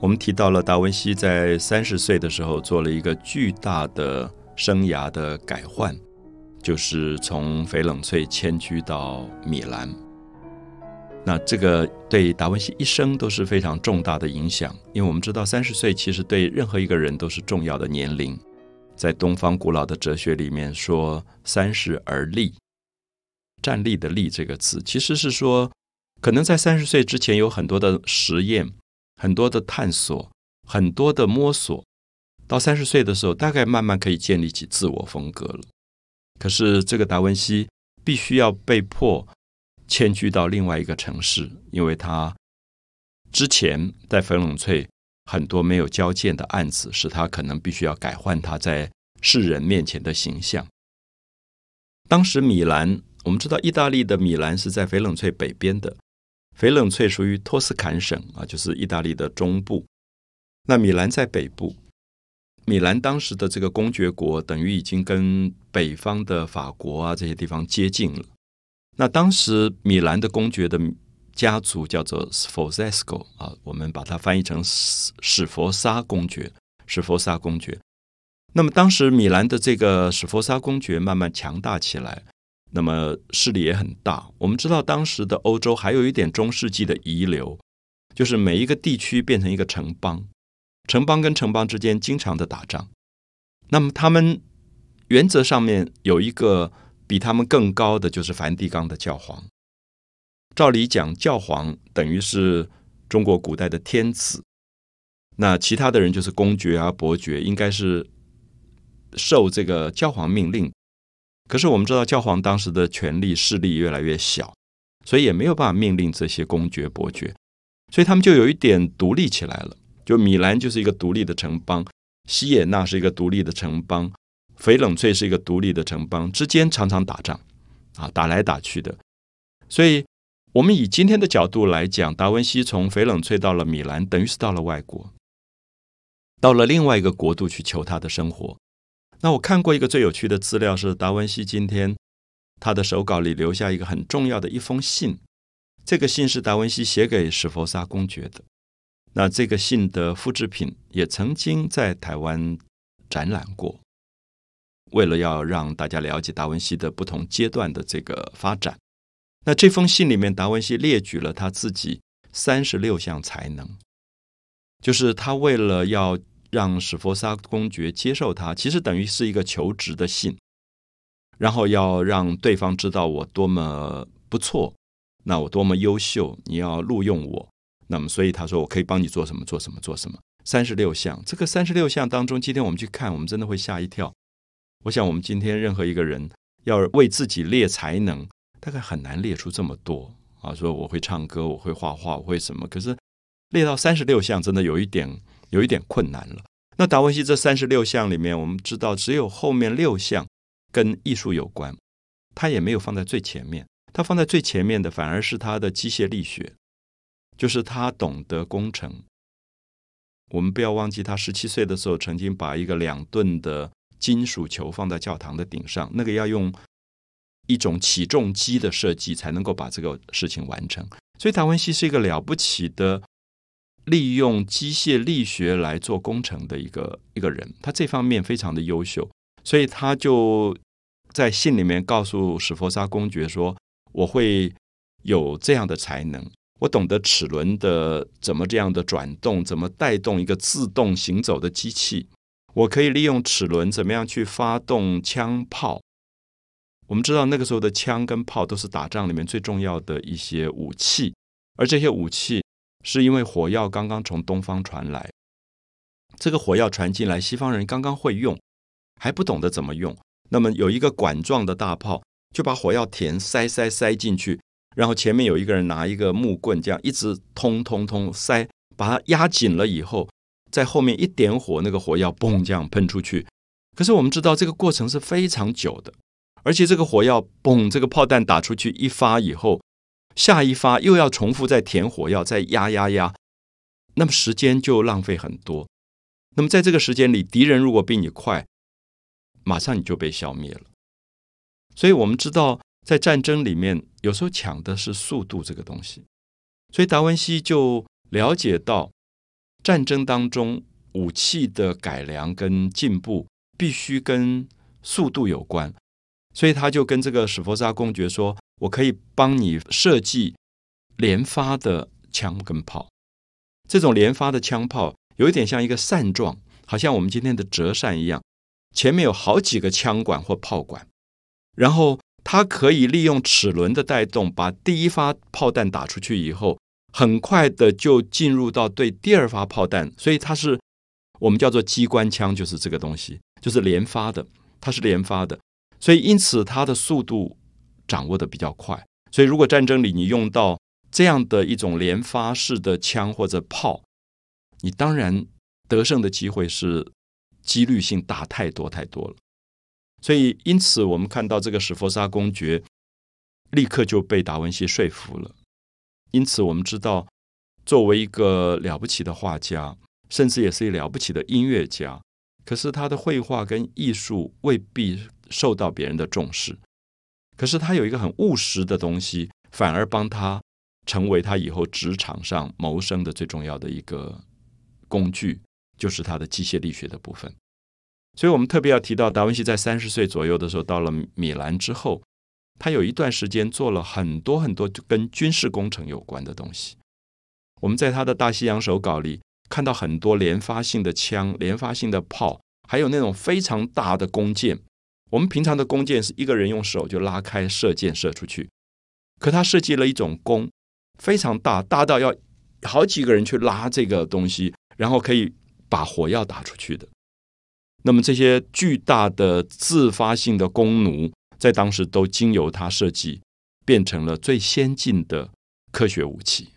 我们提到了达文西在三十岁的时候做了一个巨大的生涯的改换，就是从翡冷翠迁居到米兰。那这个对达文西一生都是非常重大的影响，因为我们知道三十岁其实对任何一个人都是重要的年龄。在东方古老的哲学里面说“三十而立”，站立的“立”这个词，其实是说可能在三十岁之前有很多的实验。很多的探索，很多的摸索，到三十岁的时候，大概慢慢可以建立起自我风格了。可是这个达文西必须要被迫迁居到另外一个城市，因为他之前在翡冷翠很多没有交件的案子，使他可能必须要改换他在世人面前的形象。当时米兰，我们知道意大利的米兰是在翡冷翠北边的。翡冷翠属于托斯坎省啊，就是意大利的中部。那米兰在北部，米兰当时的这个公爵国等于已经跟北方的法国啊这些地方接近了。那当时米兰的公爵的家族叫做 Sforzesco 啊，我们把它翻译成史史佛沙公爵，史佛沙公爵。那么当时米兰的这个史佛沙公爵慢慢强大起来。那么势力也很大。我们知道，当时的欧洲还有一点中世纪的遗留，就是每一个地区变成一个城邦，城邦跟城邦之间经常的打仗。那么他们原则上面有一个比他们更高的，就是梵蒂冈的教皇。照理讲，教皇等于是中国古代的天子，那其他的人就是公爵啊、伯爵，应该是受这个教皇命令。可是我们知道，教皇当时的权力势力越来越小，所以也没有办法命令这些公爵伯爵，所以他们就有一点独立起来了。就米兰就是一个独立的城邦，西耶纳是一个独立的城邦，翡冷翠是一个独立的城邦，之间常常打仗，啊，打来打去的。所以，我们以今天的角度来讲，达文西从翡冷翠到了米兰，等于是到了外国，到了另外一个国度去求他的生活。那我看过一个最有趣的资料，是达文西今天他的手稿里留下一个很重要的一封信。这个信是达文西写给史佛沙公爵的。那这个信的复制品也曾经在台湾展览过。为了要让大家了解达文西的不同阶段的这个发展，那这封信里面，达文西列举了他自己三十六项才能，就是他为了要。让史佛沙公爵接受他，其实等于是一个求职的信，然后要让对方知道我多么不错，那我多么优秀，你要录用我。那么，所以他说我可以帮你做什么，做什么，做什么。三十六项，这个三十六项当中，今天我们去看，我们真的会吓一跳。我想，我们今天任何一个人要为自己列才能，大概很难列出这么多啊。说我会唱歌，我会画画，我会什么？可是列到三十六项，真的有一点。有一点困难了。那达文西这三十六项里面，我们知道只有后面六项跟艺术有关，他也没有放在最前面。他放在最前面的反而是他的机械力学，就是他懂得工程。我们不要忘记，他十七岁的时候曾经把一个两吨的金属球放在教堂的顶上，那个要用一种起重机的设计才能够把这个事情完成。所以达文西是一个了不起的。利用机械力学来做工程的一个一个人，他这方面非常的优秀，所以他就在信里面告诉史佛沙公爵说：“我会有这样的才能，我懂得齿轮的怎么这样的转动，怎么带动一个自动行走的机器，我可以利用齿轮怎么样去发动枪炮。我们知道那个时候的枪跟炮都是打仗里面最重要的一些武器，而这些武器。”是因为火药刚刚从东方传来，这个火药传进来，西方人刚刚会用，还不懂得怎么用。那么有一个管状的大炮，就把火药填塞塞塞进去，然后前面有一个人拿一个木棍，这样一直通通通塞，把它压紧了以后，在后面一点火，那个火药嘣这样喷出去。可是我们知道这个过程是非常久的，而且这个火药嘣，这个炮弹打出去一发以后。下一发又要重复再填火药，再压压压，那么时间就浪费很多。那么在这个时间里，敌人如果比你快，马上你就被消灭了。所以我们知道，在战争里面，有时候抢的是速度这个东西。所以达文西就了解到，战争当中武器的改良跟进步必须跟速度有关，所以他就跟这个史佛沙公爵说：“我可以帮你设计连发的枪跟炮。这种连发的枪炮有一点像一个扇状，好像我们今天的折扇一样，前面有好几个枪管或炮管，然后它可以利用齿轮的带动，把第一发炮弹打出去以后。”很快的就进入到对第二发炮弹，所以它是我们叫做机关枪，就是这个东西，就是连发的，它是连发的，所以因此它的速度掌握的比较快。所以如果战争里你用到这样的一种连发式的枪或者炮，你当然得胜的机会是几率性大太多太多了。所以因此我们看到这个史佛沙公爵立刻就被达文西说服了。因此，我们知道，作为一个了不起的画家，甚至也是一了不起的音乐家，可是他的绘画跟艺术未必受到别人的重视。可是他有一个很务实的东西，反而帮他成为他以后职场上谋生的最重要的一个工具，就是他的机械力学的部分。所以我们特别要提到，达文西在三十岁左右的时候到了米兰之后。他有一段时间做了很多很多跟军事工程有关的东西。我们在他的大西洋手稿里看到很多连发性的枪、连发性的炮，还有那种非常大的弓箭。我们平常的弓箭是一个人用手就拉开射箭射出去，可他设计了一种弓，非常大，大到要好几个人去拉这个东西，然后可以把火药打出去的。那么这些巨大的自发性的弓弩。在当时都经由他设计，变成了最先进的科学武器。